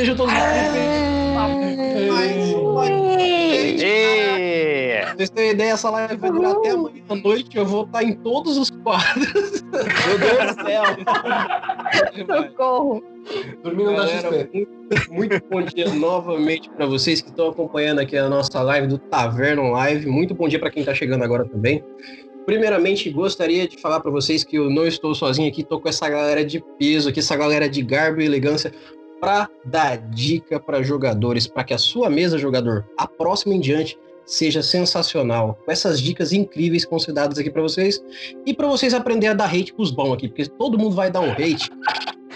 Sejam todos bem-vindos. Vocês têm ideia, essa live vai durar até amanhã à noite. Eu vou estar em todos os quadros. Meu Deus do céu. Socorro. Dormindo da XP. Muito, muito bom dia novamente para vocês que estão acompanhando aqui a nossa live do Taverna Live. Muito bom dia para quem está chegando agora também. Primeiramente, gostaria de falar para vocês que eu não estou sozinho aqui, estou com essa galera de peso aqui, essa galera de garbo e elegância para dar dica para jogadores, para que a sua mesa, jogador, a próxima em diante, seja sensacional. Com essas dicas incríveis consideradas aqui para vocês e para vocês aprender a dar hate pros bons aqui, porque todo mundo vai dar um hate.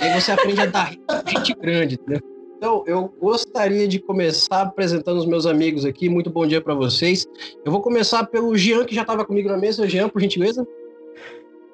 aí você aprende a dar hate grande, entendeu? Então, eu gostaria de começar apresentando os meus amigos aqui. Muito bom dia para vocês. Eu vou começar pelo Jean, que já estava comigo na mesa. Jean, por gentileza.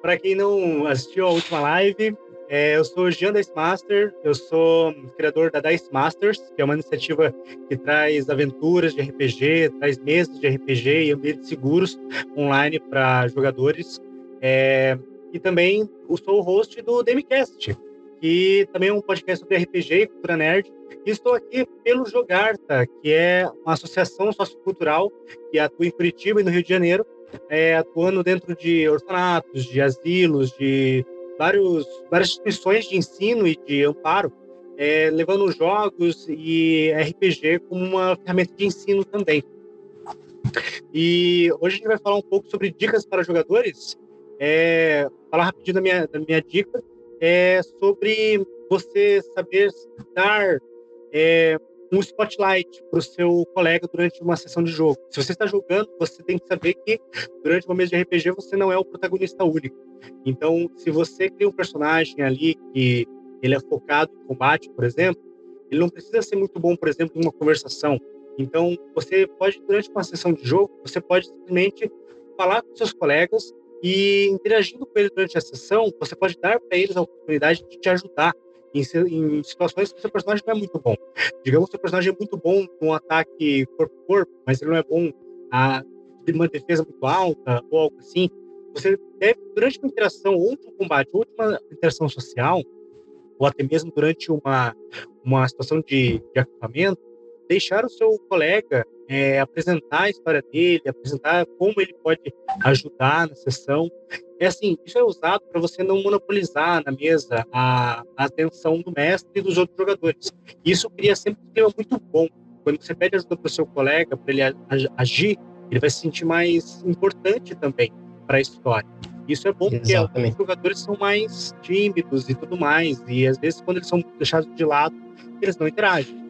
Para quem não assistiu a última live, é, eu sou Jean Dice Master, eu sou criador da Dice Masters, que é uma iniciativa que traz aventuras de RPG, traz mesas de RPG e ambientes seguros online para jogadores. É, e também eu sou o host do Demicast, que também é um podcast sobre RPG e cultura nerd. E estou aqui pelo Jogarta, que é uma associação sociocultural que atua em Curitiba e no Rio de Janeiro, é, atuando dentro de orfanatos, de asilos, de vários, várias instituições de ensino e de amparo, é, levando jogos e RPG como uma ferramenta de ensino também. E hoje a gente vai falar um pouco sobre dicas para jogadores. É, falar rapidinho da minha, da minha dica é sobre você saber dar é, um spotlight para o seu colega durante uma sessão de jogo. Se você está jogando, você tem que saber que durante uma mesa de RPG você não é o protagonista único. Então, se você cria um personagem ali que ele é focado em combate, por exemplo, ele não precisa ser muito bom, por exemplo, em uma conversação. Então, você pode, durante uma sessão de jogo, você pode simplesmente falar com seus colegas e interagindo com eles durante a sessão, você pode dar para eles a oportunidade de te ajudar em, em, situações que o seu personagem não é muito bom. Digamos que o seu personagem é muito bom com um ataque corpo a corpo, mas ele não é bom a, de uma defesa muito alta ou algo assim. Você deve, durante uma interação, ou um combate, ou uma interação social, ou até mesmo durante uma, uma situação de, de acampamento, deixar o seu colega é, apresentar a história dele, apresentar como ele pode ajudar na sessão. É assim, isso é usado para você não monopolizar na mesa a, a, atenção do mestre e dos outros jogadores. Isso cria sempre um clima muito bom. Quando você pede ajuda para o seu colega, para ele agir, ele vai se sentir mais importante também para a história. Isso é bom porque os jogadores são mais tímidos e tudo mais, e às vezes quando eles são deixados de lado, eles não interagem.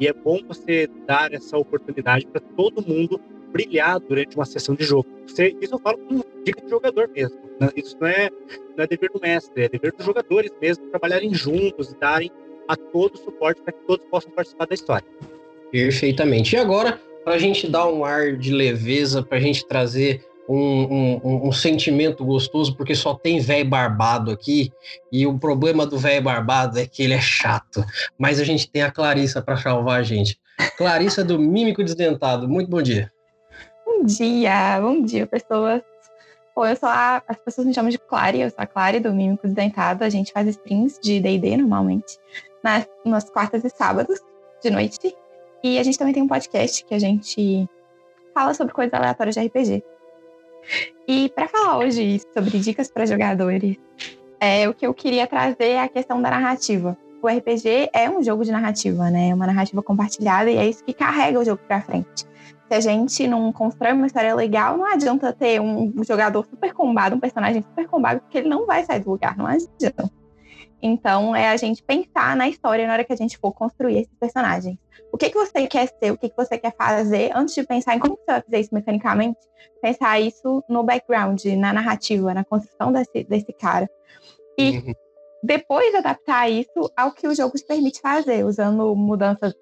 E é bom você dar essa oportunidade para todo mundo brilhar durante uma sessão de jogo. Você, isso eu falo com dica de jogador mesmo. Né? Isso não é, não é dever do mestre, é dever dos jogadores mesmo trabalharem juntos e darem a todos suporte para que todos possam participar da história. Perfeitamente. E agora, para a gente dar um ar de leveza, para a gente trazer um, um, um, sentimento gostoso, porque só tem velho barbado aqui, e o problema do velho barbado é que ele é chato. Mas a gente tem a Clarissa para salvar a gente. Clarissa do Mímico Desdentado, muito bom dia. Bom dia, bom dia, pessoas. Bom, eu sou a, as pessoas me chamam de Clary, eu sou a Clary do Mímico Desdentado. A gente faz streams de D&D normalmente, nas, nas quartas e sábados de noite. E a gente também tem um podcast que a gente fala sobre coisas aleatórias de RPG. E para falar hoje sobre dicas para jogadores, é, o que eu queria trazer é a questão da narrativa. O RPG é um jogo de narrativa, né? É uma narrativa compartilhada e é isso que carrega o jogo para frente. Se a gente não constrói uma história legal, não adianta ter um jogador super combado, um personagem super combado, porque ele não vai sair do lugar, não adianta. Então, é a gente pensar na história na hora que a gente for construir esses personagens. O que, que você quer ser, o que, que você quer fazer, antes de pensar em como você vai fazer isso mecanicamente, pensar isso no background, na narrativa, na construção desse, desse cara. E uhum. depois adaptar isso ao que o jogo te permite fazer, usando mudanças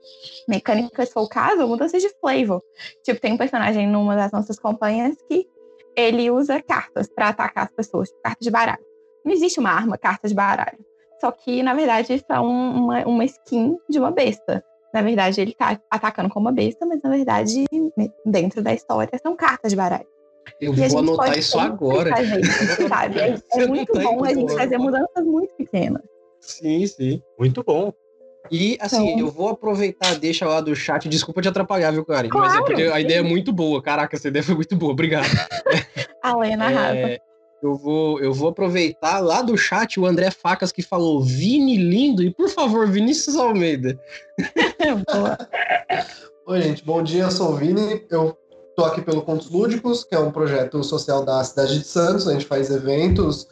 mecânicas, se for o caso, mudanças de flavor. Tipo, tem um personagem numa das nossas campanhas que ele usa cartas para atacar as pessoas, cartas de baralho. Não existe uma arma, cartas de baralho. Só que, na verdade, isso é uma, uma skin de uma besta. Na verdade, ele tá atacando como uma besta, mas na verdade, dentro da história, são cartas de baralho. Eu e vou anotar isso agora. Isso, sabe? É, é muito bom a gente fazer mudanças muito pequenas. Sim, sim. Muito bom. E, assim, então... eu vou aproveitar, deixa lá do chat. Desculpa te atrapalhar, viu, Karen? Claro, Mas é porque a ideia é muito boa. Caraca, essa ideia foi muito boa. Obrigado. a Lena é, eu vou, eu vou aproveitar lá do chat o André Facas que falou Vini lindo e, por favor, Vinícius Almeida. Oi, gente. Bom dia. Eu sou o Vini. Eu tô aqui pelo Contos Lúdicos, que é um projeto social da cidade de Santos. A gente faz eventos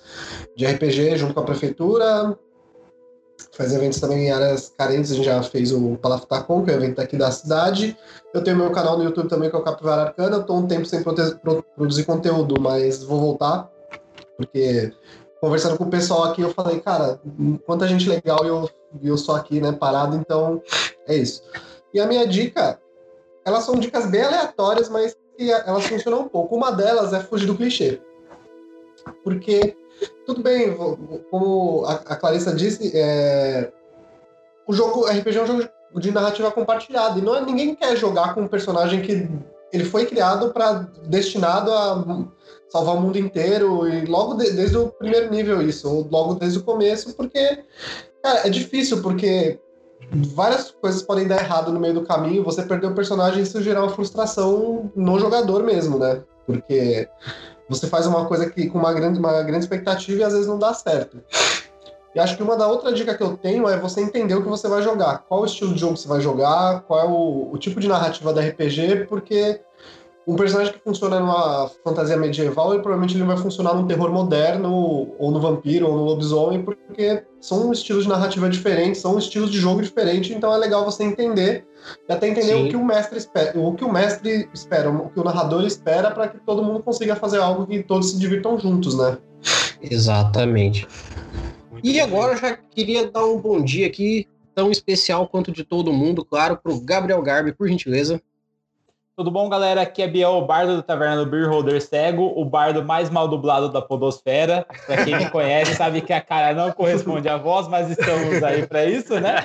de RPG junto com a prefeitura, faz eventos também em áreas carentes, a gente já fez o Palafitacom, que é o evento aqui da cidade. Eu tenho meu canal no YouTube também, que é o Capivara Arcana. Eu tô um tempo sem produzir conteúdo, mas vou voltar, porque conversando com o pessoal aqui, eu falei, cara, quanta gente legal e eu, eu sou aqui, né, parado, então é isso. E a minha dica, elas são dicas bem aleatórias, mas que elas funcionam um pouco. Uma delas é fugir do clichê. Porque tudo bem, como a Clarissa disse, é... o jogo RPG é um jogo de narrativa compartilhada. E não é, ninguém quer jogar com um personagem que ele foi criado para destinado a salvar o mundo inteiro e logo de, desde o primeiro nível isso, ou logo desde o começo, porque cara, é difícil porque várias coisas podem dar errado no meio do caminho, você perder o personagem isso gerar uma frustração no jogador mesmo, né? Porque você faz uma coisa que com uma grande, uma grande expectativa e às vezes não dá certo. E acho que uma da outra dica que eu tenho é você entender o que você vai jogar. Qual o estilo de jogo você vai jogar, qual é o, o tipo de narrativa da RPG, porque um personagem que funciona numa fantasia medieval, ele provavelmente ele vai funcionar num terror moderno, ou no vampiro, ou no lobisomem, porque são estilos de narrativa diferentes, são estilos de jogo diferentes, então é legal você entender e até entender Sim. o que o mestre espera, o que o mestre espera, o que o narrador espera para que todo mundo consiga fazer algo que todos se divirtam juntos, né? Exatamente. Muito e agora eu já queria dar um bom dia aqui, tão especial quanto de todo mundo, claro, para o Gabriel Garbi, por gentileza. Tudo bom, galera? Aqui é Biel, o bardo do Taverna do Beer Holder Cego, o bardo mais mal dublado da podosfera. Para quem me conhece, sabe que a cara não corresponde à voz, mas estamos aí para isso, né?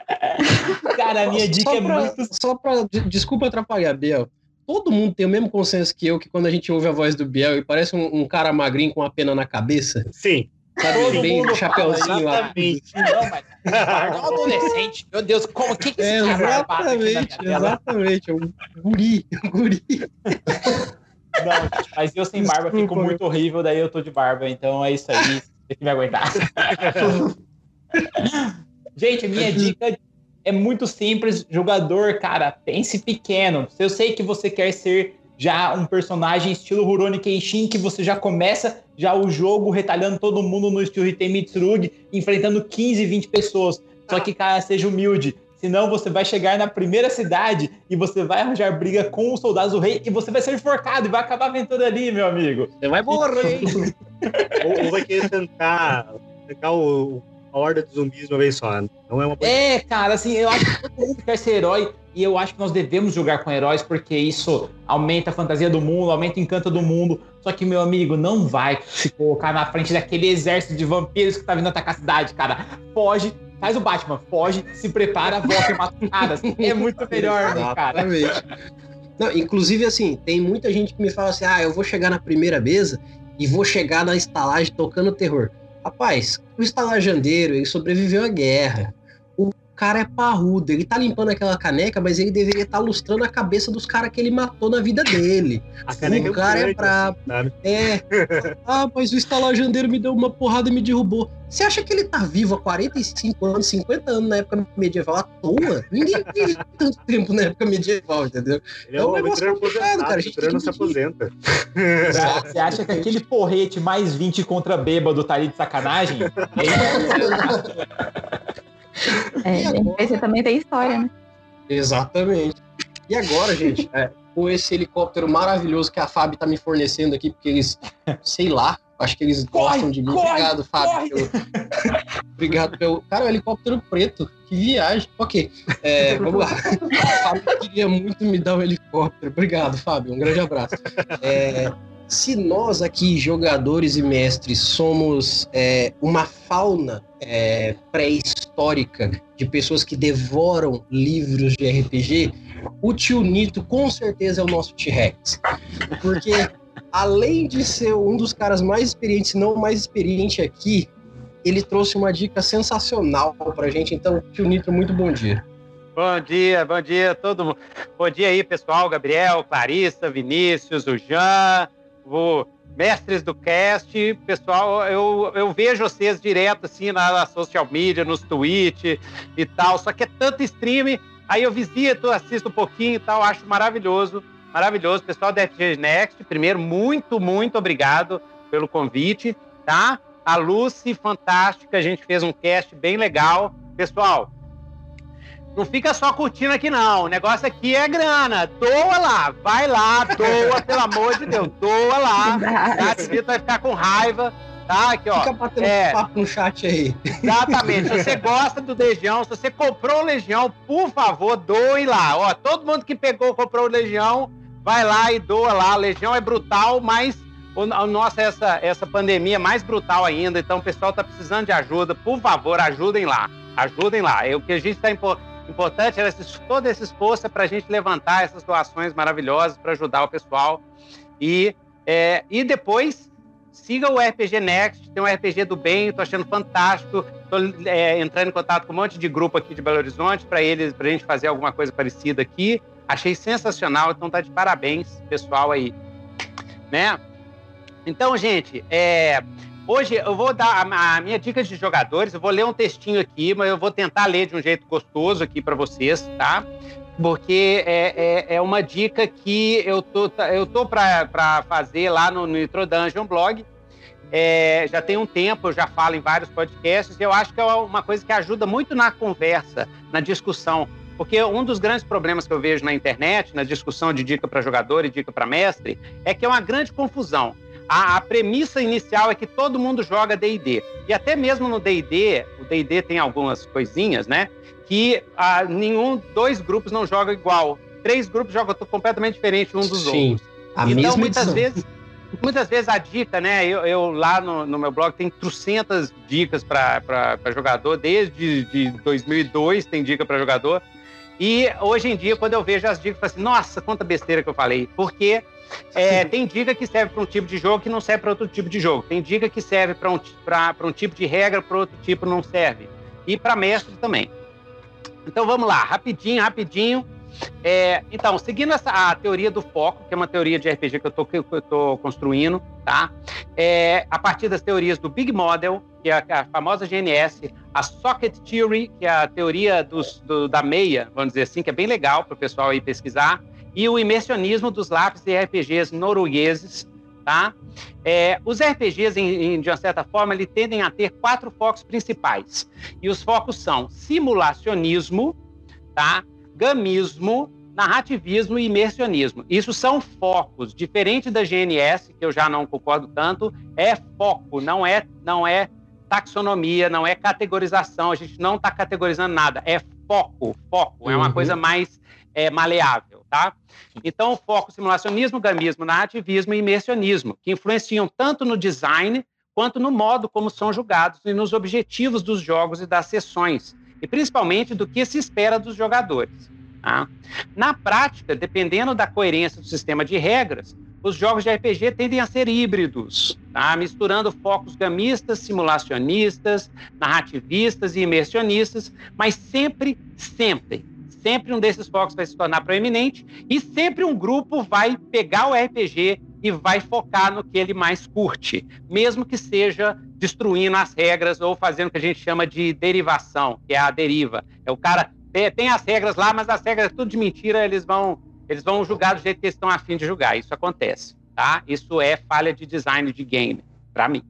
cara, a minha dica é pra, é muito... Só para... Desculpa atrapalhar, Biel. Todo mundo tem o mesmo consenso que eu, que quando a gente ouve a voz do Biel e parece um, um cara magrinho com uma pena na cabeça. Sim. Sabe, Todo bem mundo chapeuzinho lá. Não, mas é um adolescente. Meu Deus, como que que esse Exatamente, exatamente. É um guri, um guri. Não, mas eu sem barba Desculpa, fico muito horrível, daí eu tô de barba, então é isso aí, tem que me aguentar. Gente, a minha dica é muito simples. Jogador, cara, pense pequeno. Eu sei que você quer ser já um personagem estilo Rurouni Kenshin, que você já começa já o jogo retalhando todo mundo no estilo Hitei Mitsurugi, enfrentando 15, 20 pessoas. Só que, cara, seja humilde. Senão você vai chegar na primeira cidade e você vai arranjar briga com os soldados do rei e você vai ser enforcado e vai acabar a aventura ali, meu amigo. Você vai morrer. ou, ou vai querer tentar, o, horda de zumbis uma vez só. Não é uma É, cara, assim, eu acho que todo mundo quer ser herói e eu acho que nós devemos jogar com heróis porque isso aumenta a fantasia do mundo, aumenta o encanto do mundo. Só que, meu amigo, não vai se colocar na frente daquele exército de vampiros que tá vindo atacar a cidade, cara. Foge, faz o Batman, foge, se prepara, volta e mata os caras. É muito melhor, né, cara? Não, inclusive, assim, tem muita gente que me fala assim: ah, eu vou chegar na primeira mesa e vou chegar na estalagem tocando terror. Rapaz, o estalajandeiro, ele sobreviveu à guerra cara é parrudo. Ele tá limpando aquela caneca, mas ele deveria estar tá lustrando a cabeça dos caras que ele matou na vida dele. A caneca o cara é, é brabo. É. Ah, mas o estalajandeiro me deu uma porrada e me derrubou. Você acha que ele tá vivo há 45 anos, 50 anos na época medieval à toa? Ninguém vive tanto tempo na época medieval, entendeu? Ele é, é um negócio complicado, cara. A gente não se aposenta. Você acha que aquele porrete mais 20 contra bêbado tá ali de sacanagem? É É, agora... também tem história, né? Exatamente. E agora, gente, é, com esse helicóptero maravilhoso que a Fábio tá me fornecendo aqui, porque eles, sei lá, acho que eles corre, gostam de mim. Corre, Obrigado, Fábio. Pelo... Obrigado pelo. Cara, o helicóptero preto. Que viagem. Ok, é, vamos lá. O Fábio queria muito me dar um helicóptero. Obrigado, Fábio. Um grande abraço. É, se nós aqui, jogadores e mestres, somos é, uma fauna é, pré-histórica de pessoas que devoram livros de RPG, o tio Nito com certeza é o nosso T-Rex. Porque além de ser um dos caras mais experientes, não mais experiente aqui, ele trouxe uma dica sensacional pra gente. Então, tio Nitro, muito bom dia. Bom dia, bom dia todo mundo. Bom dia aí, pessoal. Gabriel, Clarissa, Vinícius, o Jean, o mestres do cast. Pessoal, eu, eu vejo vocês direto assim na, na social media, nos tweets e tal. Só que é tanto stream, aí eu visito, assisto um pouquinho e tal, acho maravilhoso. Maravilhoso. Pessoal da FG Next, primeiro, muito, muito obrigado pelo convite, tá? A Lucy, fantástica, a gente fez um cast bem legal. Pessoal, não fica só curtindo aqui, não. O negócio aqui é grana. Doa lá, vai lá, doa, pelo amor de Deus, doa lá. A Vitor vai ficar com raiva. Tá, aqui, ó. Fica batendo É. papo no chat aí. Exatamente. Se você gosta do Legião, se você comprou o Legião, por favor, doe lá. Ó, todo mundo que pegou, comprou o Legião, vai lá e doa lá. O Legião é brutal, mas o, a nossa essa, essa pandemia é mais brutal ainda. Então, o pessoal tá precisando de ajuda. Por favor, ajudem lá. Ajudem lá. É, o que a gente está importante era esse, todo esse esforço é para a gente levantar essas doações maravilhosas para ajudar o pessoal. E, é, e depois siga o RPG Next, tem um RPG do bem, tô achando fantástico. Tô é, entrando em contato com um monte de grupo aqui de Belo Horizonte para eles, pra gente fazer alguma coisa parecida aqui. Achei sensacional, então tá de parabéns, pessoal aí. Né? Então, gente, é, hoje eu vou dar a, a minha dica de jogadores, eu vou ler um textinho aqui, mas eu vou tentar ler de um jeito gostoso aqui para vocês, tá? Porque é, é, é uma dica que eu tô, eu tô para fazer lá no, no Nitro Dungeon blog. É, já tem um tempo, eu já falo em vários podcasts, e eu acho que é uma coisa que ajuda muito na conversa, na discussão. Porque um dos grandes problemas que eu vejo na internet, na discussão de dica para jogador e dica para mestre, é que é uma grande confusão. A, a premissa inicial é que todo mundo joga D&D. E até mesmo no D&D, o D&D tem algumas coisinhas, né? Que ah, nenhum, dois grupos não jogam igual. Três grupos jogam completamente diferente um dos Sim, outros. a então, mesma muitas edição. vezes, muitas vezes a dica, né? Eu, eu lá no, no meu blog tem trocentas dicas para jogador, desde de 2002 tem dica para jogador. E hoje em dia, quando eu vejo as dicas, eu falo assim, nossa, quanta besteira que eu falei. Porque é, tem dica que serve para um tipo de jogo que não serve para outro tipo de jogo. Tem dica que serve para um, um tipo de regra, para outro tipo não serve. E para mestre também. Então vamos lá, rapidinho, rapidinho. É, então, seguindo essa, a teoria do foco, que é uma teoria de RPG que eu tô construindo, tá? É, a partir das teorias do Big Model, que é a, a famosa GNS, a Socket Theory, que é a teoria dos, do- da meia, vamos dizer assim, que é bem legal para o pessoal aí pesquisar, e o imersionismo dos lápis e RPGs noruegueses, tá? É, os RPGs, em, em- de uma certa forma, eles tendem a ter quatro focos principais. E os focos são simulacionismo, tá? gamismo, narrativismo e imersionismo. Isso são focos, diferente da GNS, que eu já não concordo tanto, é foco, não é, não é taxonomia, não é categorização, a gente não está categorizando nada, é foco, foco, é uma Uhum. coisa mais é, maleável, tá? Então, foco, simulacionismo, gamismo, narrativismo e imersionismo, que influenciam tanto no design quanto no modo como são julgados e nos objetivos dos jogos e das sessões, e principalmente do que se espera dos jogadores. tá? Na prática, dependendo da coerência do sistema de regras, os jogos de RPG tendem a ser híbridos, tá? misturando focos gamistas, simulacionistas, narrativistas e imersionistas, mas sempre, sempre, sempre um desses focos vai se tornar proeminente e sempre um grupo vai pegar o RPG e vai focar no que ele mais curte, mesmo que seja destruindo as regras ou fazendo o que a gente chama de derivação, que é a deriva. É o cara tem, as regras lá, mas as regras é tudo de mentira, eles vão eles vão julgar do jeito que eles estão afim de julgar. Isso acontece, tá? Isso é falha de design de game, para mim.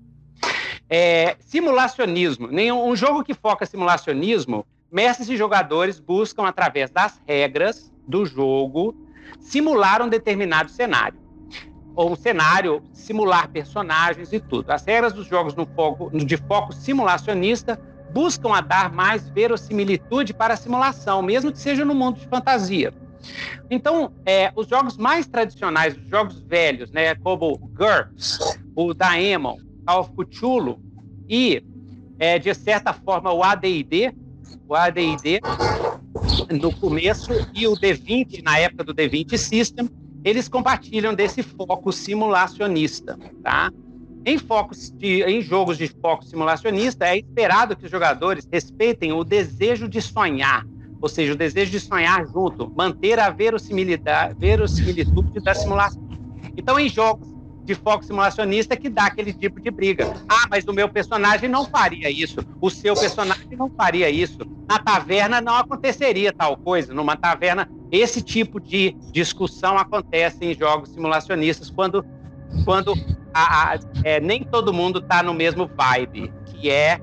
É, simulacionismo. Nenhum, um jogo que foca simulacionismo, mestres e jogadores buscam, através das regras do jogo, simular um determinado cenário. Ou um cenário, simular personagens e tudo. As regras dos jogos foco, de foco simulacionista buscam a dar mais verossimilitude para a simulação, mesmo que seja no mundo de fantasia. Então, é, os jogos mais tradicionais, os jogos velhos, né, como GURPS, o Daemon, Call of Cthulhu e, é, de certa forma, o AD&D, o AD&D no começo e o D20 na época do D20 System, eles compartilham desse foco simulacionista, tá? Em, focos de, em jogos de foco simulacionista, é esperado que os jogadores respeitem o desejo de sonhar, ou seja, o desejo de sonhar junto, manter a verossimilitude da simulação. Então, em jogos de foco simulacionista que dá aquele tipo de briga. Ah, mas o meu personagem não faria isso, o seu personagem não faria isso. Na taverna não aconteceria tal coisa. Numa taverna, esse tipo de discussão acontece em jogos simulacionistas quando quando a, a, é, nem todo mundo está no mesmo vibe, que é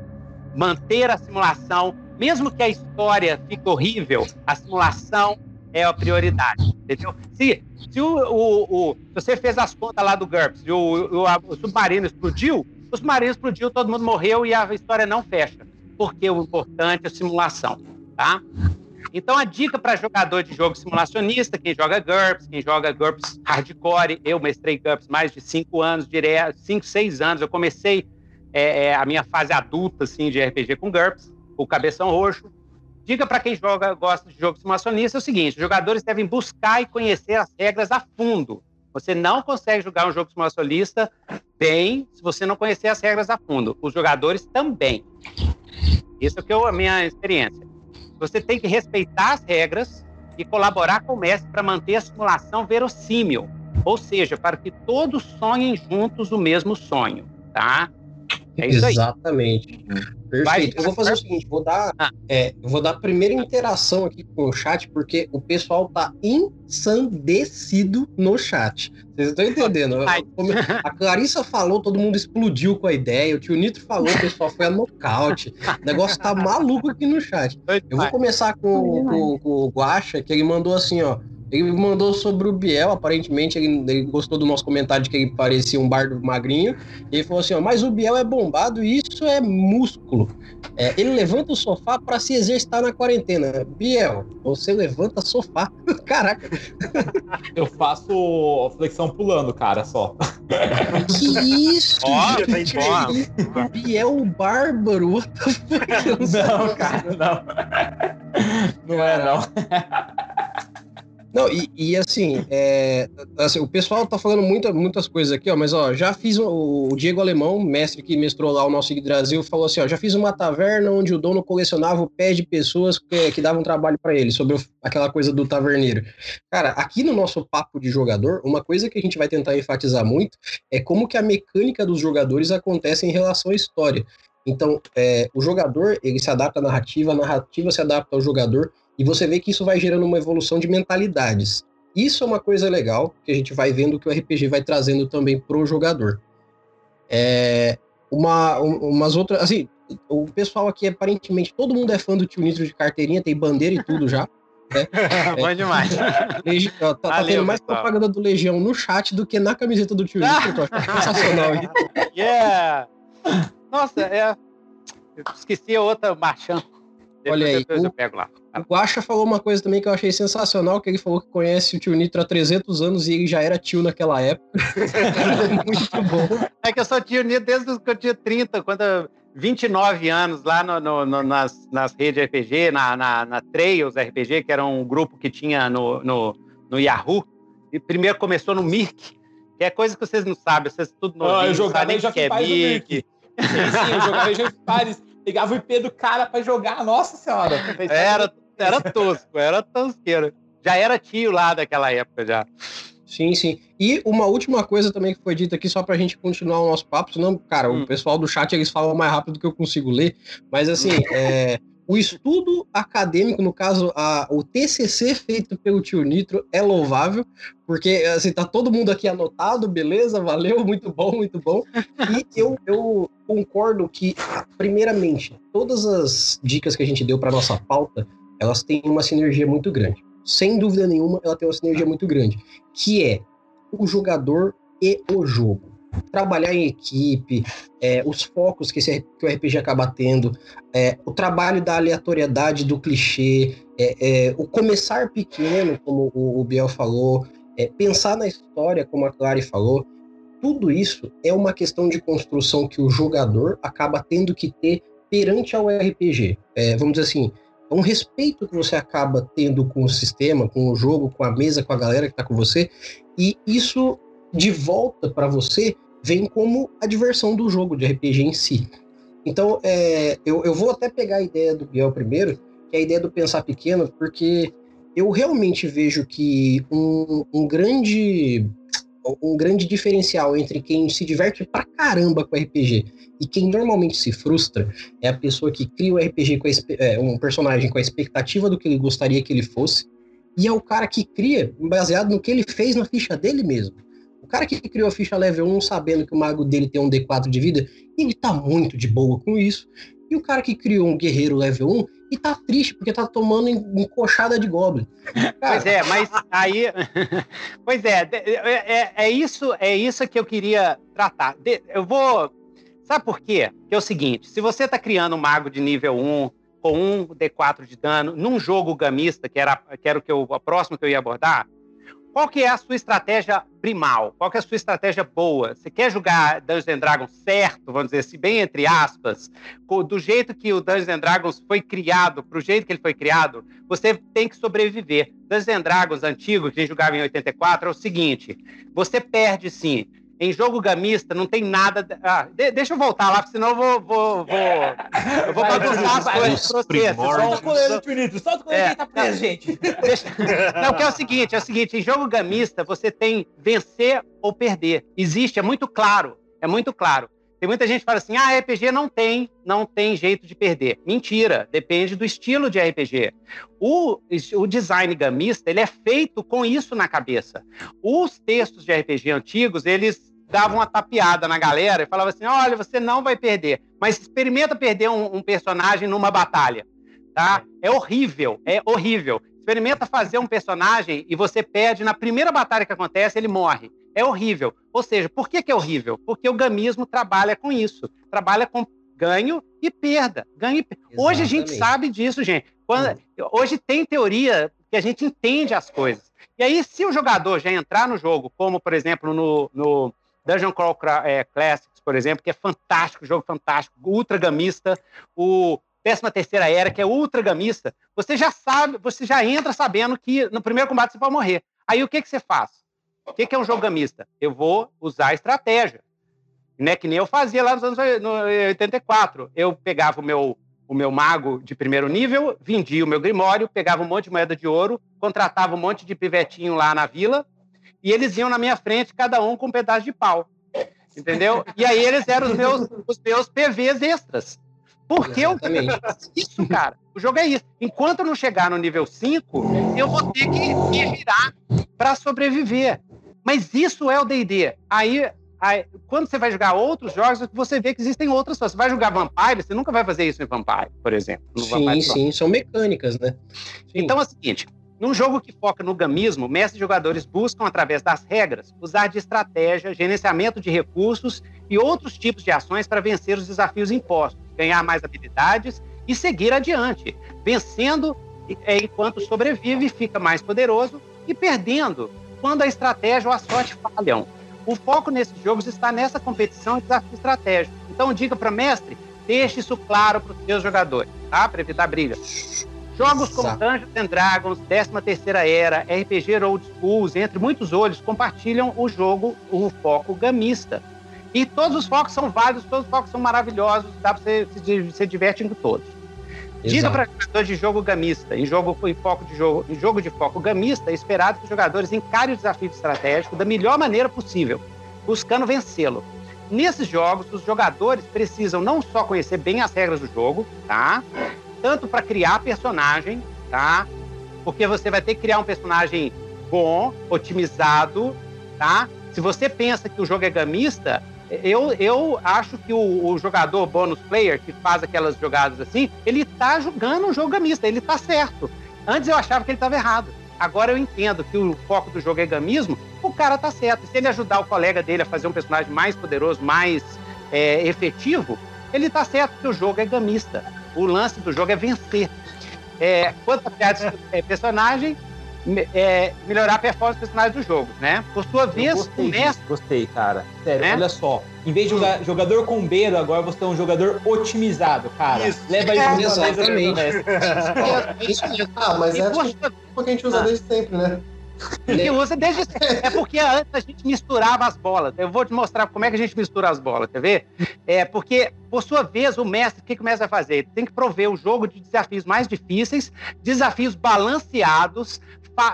manter a simulação, mesmo que a história fique horrível, a simulação é a prioridade, entendeu? Se, se, o, o, o você fez as contas lá do GURPS e o, o, submarino explodiu, o submarino explodiu, todo mundo morreu e a história não fecha, porque o importante é a simulação, tá? Então, a dica para jogador de jogo simulacionista, quem joga GURPS, quem joga GURPS hardcore, eu mestrei GURPS mais de cinco anos, direto, cinco, seis anos. Eu comecei é, é, a minha fase adulta assim, de RPG com GURPS, o Cabeção Roxo. Dica para quem joga, gosta de jogo simulacionista é o seguinte: os jogadores devem buscar e conhecer as regras a fundo. Você não consegue jogar um jogo simulacionista bem se você não conhecer as regras a fundo. Os jogadores também. Isso é, que é a minha experiência. Você tem que respeitar as regras e colaborar com o mestre para manter a simulação verossímil, ou seja, para que todos sonhem juntos o mesmo sonho, tá? É isso Exatamente. aí. Exatamente. Perfeito. Eu vou fazer o seguinte, vou dar, ah. é, eu vou dar a primeira interação aqui com o chat, porque o pessoal tá ensandecido no chat. Vocês estão entendendo? A Clarissa falou, todo mundo explodiu com a ideia. O tio Nitro falou, o pessoal foi a nocaute. O negócio tá maluco aqui no chat. Eu vou começar com, com, com o Guacha, que ele mandou assim, ó. Ele mandou sobre o Biel, aparentemente ele, ele, gostou do nosso comentário de que ele parecia um bardo magrinho. E ele falou assim: ó, mas o Biel é bombado e isso é músculo. É, ele levanta o sofá para se exercitar na quarentena. Biel, você levanta sofá. Caraca. Eu faço flexão pulando, cara, só. Que isso? Ó, tá Biel bárbaro. Não, cara, não. Não é, não. Não, e, e assim, é, assim, o pessoal tá falando muita, muitas coisas aqui, ó, mas ó, já fiz o, o Diego Alemão, mestre que mestrou lá o nosso Brasil, falou assim, ó, já fiz uma taverna onde o dono colecionava o pé de pessoas que, que davam trabalho para ele, sobre o, aquela coisa do taverneiro. Cara, aqui no nosso papo de jogador, uma coisa que a gente vai tentar enfatizar muito é como que a mecânica dos jogadores acontece em relação à história. Então, é, o jogador, ele se adapta à narrativa, a narrativa se adapta ao jogador, e você vê que isso vai gerando uma evolução de mentalidades. Isso é uma coisa legal, que a gente vai vendo que o RPG vai trazendo também pro jogador. É, uma, umas outras, assim, o pessoal aqui, aparentemente, todo mundo é fã do Tio Nitro de carteirinha, tem bandeira e tudo já. Né? Bom é, demais. Legi... Ó, tá, tá tendo mais pessoal. propaganda do Legião no chat do que na camiseta do Tio Nitro. sensacional. yeah! Nossa, é... Eu esqueci a outra marchando. Olha aí. O, eu pego lá. O Guacha falou uma coisa também que eu achei sensacional, que ele falou que conhece o tio Nitro há 300 anos e ele já era tio naquela época. Muito bom. É que eu sou tio Nitro desde que eu tinha 30, quando 29 anos lá no, no, no, nas, nas redes RPG, na, na, na, Trails RPG, que era um grupo que tinha no, no, no Yahoo. E primeiro começou no Mirk, que é coisa que vocês não sabem, vocês tudo novinho, ah, eu jogava em que é Mirk. Sim, sim, eu jogava em Pares pegava o IP do cara para jogar, nossa senhora. Era, era tosco, era tosqueiro. Já era tio lá daquela época já. Sim, sim. E uma última coisa também que foi dita aqui, só pra gente continuar o nosso papo, senão, cara, hum. o pessoal do chat eles falam mais rápido do que eu consigo ler, mas assim, é, o estudo acadêmico, no caso, a, o TCC feito pelo tio Nitro é louvável, porque assim, tá todo mundo aqui anotado, beleza, valeu, muito bom, muito bom. E eu, eu concordo que, primeiramente, todas as dicas que a gente deu para nossa pauta, elas têm uma sinergia muito grande. Sem dúvida nenhuma, ela tem uma sinergia muito grande, que é o jogador e o jogo trabalhar em equipe, é, os focos que, esse, que, o RPG acaba tendo, é, o trabalho da aleatoriedade do clichê, é, é o começar pequeno, como o, o Biel falou, é, pensar na história, como a Clary falou, tudo isso é uma questão de construção que o jogador acaba tendo que ter perante ao RPG. É, vamos dizer assim, um respeito que você acaba tendo com o sistema, com o jogo, com a mesa, com a galera que está com você, e isso de volta para você vem como a diversão do jogo de RPG em si. Então, é, eu, eu vou até pegar a ideia do Biel primeiro, que é a ideia do pensar pequeno, porque eu realmente vejo que um, um grande um grande diferencial entre quem se diverte pra caramba com RPG e quem normalmente se frustra é a pessoa que cria o RPG com a, é, um personagem com a expectativa do que ele gostaria que ele fosse e é o cara que cria baseado no que ele fez na ficha dele mesmo. O cara que criou a ficha level 1 sabendo que o mago dele tem um D4 de vida, ele tá muito de boa com isso. E o cara que criou um guerreiro level 1 e tá triste porque tá tomando encoxada de goblin. Cara, pois é, mas aí. pois é, é, é, é, isso, é isso que eu queria tratar. Eu vou. Sabe por quê? Que é o seguinte: se você tá criando um mago de nível 1 com um D4 de dano num jogo gamista, que era, que era o que eu, próximo que eu ia abordar, qual que é a sua estratégia primal? Qual que é a sua estratégia boa? Você quer jogar Dungeons and Dragons certo, vamos dizer assim, bem entre aspas, do jeito que o Dungeons and Dragons foi criado, pro jeito que ele foi criado, você tem que sobreviver. Dungeons and Dragons antigo, que a gente jogava em 84, é o seguinte, você perde sim, em jogo gamista não tem nada. Ah, de, deixa eu voltar lá, porque senão eu vou. vou, vou eu vou bagunçar as coisas pra você. Solta o coleiro, Trinito. Solta o coleiro é, que tá preso, gente. Deixa, não, que é o seguinte: é o seguinte, em jogo gamista, você tem vencer ou perder. Existe, é muito claro. É muito claro. Tem muita gente que fala assim: ah, RPG não tem, não tem jeito de perder. Mentira, depende do estilo de RPG. O, o design gamista ele é feito com isso na cabeça. Os textos de RPG antigos, eles davam uma tapeada na galera e falavam assim: olha, você não vai perder, mas experimenta perder um, um personagem numa batalha. Tá? É horrível, é horrível. Experimenta fazer um personagem e você perde na primeira batalha que acontece, ele morre. É horrível. Ou seja, por que, que é horrível? Porque o gamismo trabalha com isso. Trabalha com ganho e perda. Ganho e perda. Hoje a gente sabe disso, gente. Quando, uhum. hoje tem teoria que a gente entende as coisas. E aí, se o jogador já entrar no jogo, como, por exemplo, no, no Dungeon Crawl é, Classics, por exemplo, que é fantástico, jogo fantástico, ultra gamista, o 13 terceira era, que é ultra gamista, você já sabe, você já entra sabendo que no primeiro combate você pode morrer. Aí o que, que você faz? O que, que é um jogo gamista? Eu vou usar estratégia. Né, que nem eu fazia lá nos anos no 84. Eu pegava o meu, o meu mago de primeiro nível, vendia o meu grimório, pegava um monte de moeda de ouro, contratava um monte de pivetinho lá na vila, e eles iam na minha frente, cada um com um pedaço de pau. Entendeu? E aí eles eram os meus, os meus PVs extras. Porque eu. Isso, cara. O jogo é isso. Enquanto eu não chegar no nível 5, eu vou ter que me virar para sobreviver. Mas isso é o DD. Aí, aí, quando você vai jogar outros jogos, você vê que existem outras coisas. Você vai jogar Vampire, você nunca vai fazer isso em Vampire, por exemplo. sim, Vampire sim, são mecânicas, né? Sim. Então é o seguinte: num jogo que foca no gamismo, mestres e jogadores buscam, através das regras, usar de estratégia, gerenciamento de recursos e outros tipos de ações para vencer os desafios impostos, ganhar mais habilidades e seguir adiante, vencendo é, enquanto sobrevive, fica mais poderoso e perdendo quando a estratégia ou a sorte falham. O foco nesses jogos está nessa competição e desafio estratégico. Então, diga para mestre, deixe isso claro para os seus jogadores, tá? Para evitar brigas. Jogos como Dungeons and Dragons, 13ª Era, RPG Old Schools, entre muitos outros, compartilham o jogo, o foco gamista. E todos os focos são válidos, todos os focos são maravilhosos, dá para você se, se diverte com todos. Diga para jogadores de jogo gamista, em jogo em foco de jogo, em jogo de foco gamista, é esperado que os jogadores encarem o desafio estratégico da melhor maneira possível, buscando vencê-lo. Nesses jogos, os jogadores precisam não só conhecer bem as regras do jogo, tá? tanto para criar personagem, tá? Porque você vai ter que criar um personagem bom, otimizado, tá? Se você pensa que o jogo é gamista, eu, eu acho que o, o, jogador bonus player que faz aquelas jogadas assim, ele tá jogando um jogo gamista, ele tá certo. Antes eu achava que ele estava errado. Agora eu entendo que o foco do jogo é gamismo, o cara tá certo. Se ele ajudar o colega dele a fazer um personagem mais poderoso, mais é, efetivo, ele tá certo que o jogo é gamista. O lance do jogo é vencer. É, quanto a é, personagem, é, melhorar a performance dos personagens do jogo, né? Por sua vez, gostei, o mestre... Gostei, cara. Sério, né? olha só. Em vez de jogar jogador com beiro, agora você é um jogador otimizado, cara. Isso. Leva isso é, exatamente. Isso mesmo. Ah, mas é porque a gente usa ah. desde sempre, né? Que usa desde. É porque antes a gente misturava as bolas. Eu vou te mostrar como é que a gente mistura as bolas, quer ver? É porque, por sua vez, o mestre, o que, que o mestre vai fazer? Ele tem que prover um jogo de desafios mais difíceis, desafios balanceados.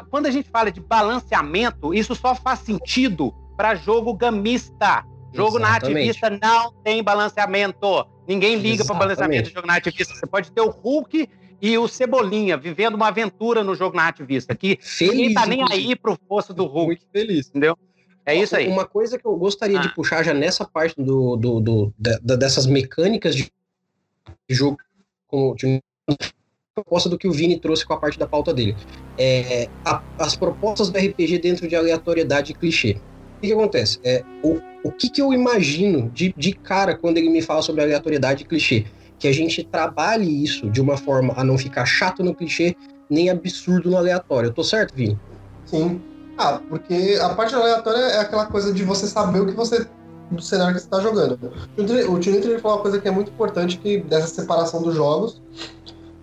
Quando a gente fala de balanceamento, isso só faz sentido para jogo gamista. Jogo Exatamente. narrativista não tem balanceamento. Ninguém liga para balanceamento de jogo narrativista. Você pode ter o Hulk e o Cebolinha vivendo uma aventura no jogo narrativista, que feliz, ninguém tá nem aí pro fosso do Hulk. Muito feliz. Entendeu? É isso aí. Uma coisa que eu gostaria ah. de puxar já nessa parte do, do, do da, dessas mecânicas de jogo, como de proposta do que o Vini trouxe com a parte da pauta dele. É, a, as propostas do RPG dentro de aleatoriedade e clichê. O que, que acontece? É, o, o que, que eu imagino de, de cara quando ele me fala sobre aleatoriedade e clichê? que a gente trabalhe isso de uma forma a não ficar chato no clichê, nem absurdo no aleatório. Eu tô certo, Vini? Sim. Ah, porque a parte aleatória é aquela coisa de você saber o que você. do cenário que você está jogando. O Trinity falou uma coisa que é muito importante, que dessa separação dos jogos.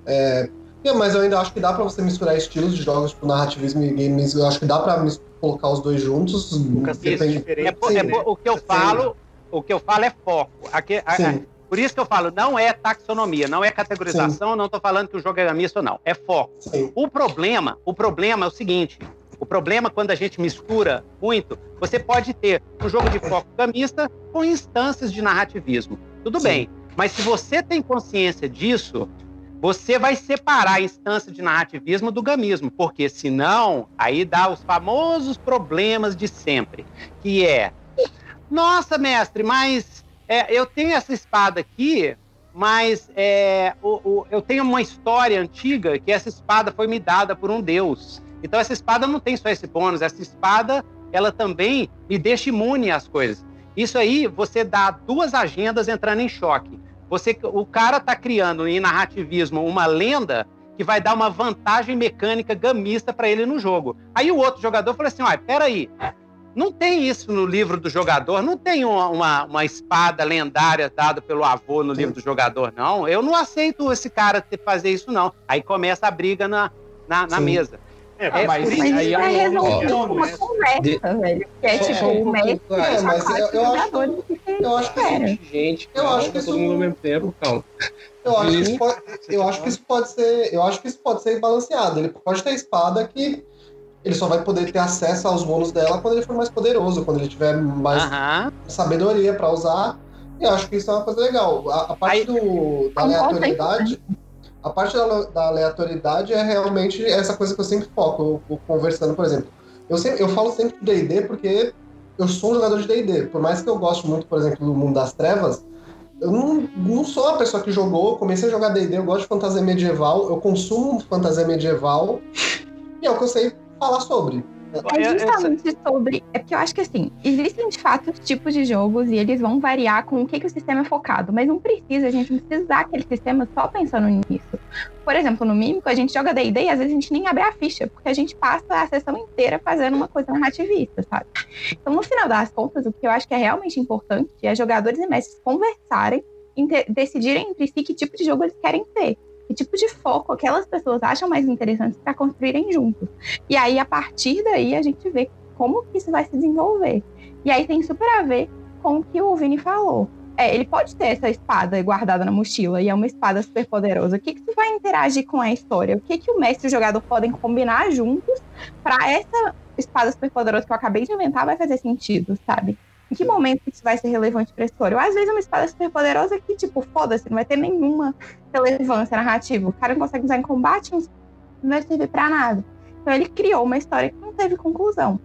É, mas eu ainda acho que dá para você misturar estilos de jogos, tipo narrativismo e games. Eu acho que dá para colocar os dois juntos. Depende... É, é, o que eu falo, o que eu falo é foco. Aqui, a, por isso que eu falo, não é taxonomia, não é categorização, Sim. não estou falando que o jogo é misto, não. É foco. Sim. O problema, o problema é o seguinte: o problema quando a gente mistura muito, você pode ter um jogo de foco gamista com instâncias de narrativismo. Tudo bem. Mas se você tem consciência disso, você vai separar a instância de narrativismo do gamismo, porque senão aí dá os famosos problemas de sempre, que é nossa, mestre, mas é, eu tenho essa espada aqui, mas é, o, o, eu tenho uma história antiga que essa espada foi me dada por um deus. Então essa espada não tem só esse bônus, essa espada ela também me deixa imune às coisas. Isso aí você dá duas agendas entrando em choque. Você, o cara está criando em narrativismo uma lenda que vai dar uma vantagem mecânica gamista para ele no jogo. Aí o outro jogador fala assim: olha, peraí, não tem isso no livro do jogador, não tem uma, uma, uma espada lendária dada pelo avô no Sim. livro do jogador, não. Eu não aceito esse cara fazer isso, não. Aí começa a briga na, na, na mesa. É, é, mas, mas aí é resolver uma né? conversa, de... velho. Que é, tipo, o mestre. É, mas eu, eu, acho, eu acho que é. gente, eu acho que isso todo mundo ao mesmo tempo, calma. Eu acho, que isso pode, eu acho que isso pode ser, eu acho que isso pode ser balanceado. Ele pode ter espada que ele só vai poder ter acesso aos bônus dela quando ele for mais poderoso, quando ele tiver mais uhum. sabedoria para usar. E eu acho que isso é uma coisa legal. A, a parte Aí, do, da aleatoriedade. A parte da, da, aleatoriedade é realmente essa coisa que eu sempre foco, eu, eu, conversando, por exemplo. Eu, sempre, eu falo sempre de D&D porque eu sou um jogador de D&D. Por mais que eu goste muito, por exemplo, do mundo das trevas, eu não, não sou uma pessoa que jogou, comecei a jogar D&D, eu gosto de fantasia medieval, eu consumo fantasia medieval, e é o que eu sei falar sobre. É justamente sobre. É porque eu acho que assim, existem de fato tipos de jogos e eles vão variar com o que, que o sistema é focado, mas não precisa, a gente não precisa usar aquele sistema só pensando nisso. Por exemplo, no Mímico, a gente joga DD e às vezes a gente nem abre a ficha, porque a gente passa a sessão inteira fazendo uma coisa narrativista, sabe? Então, no final das contas, o que eu acho que é realmente importante é jogadores e mestres conversarem decidirem entre si que tipo de jogo eles querem ter que tipo de foco aquelas pessoas acham mais interessantes para construírem juntos. E aí, a partir daí, a gente vê como que isso vai se desenvolver. E aí tem super a ver com o que o Vini falou. É, ele pode ter essa espada guardada na mochila e é uma espada super poderosa. O que, que vai interagir com a história? O que, que o mestre e o jogador podem combinar juntos para essa espada super poderosa que eu acabei de inventar vai fazer sentido, sabe? Em que momento isso vai ser relevante para a história? Ou às vezes uma espada super poderosa que, tipo, foda-se, não vai ter nenhuma relevância narrativa. O cara não consegue usar em combate, não vai servir para nada. Então ele criou uma história que não teve conclusão.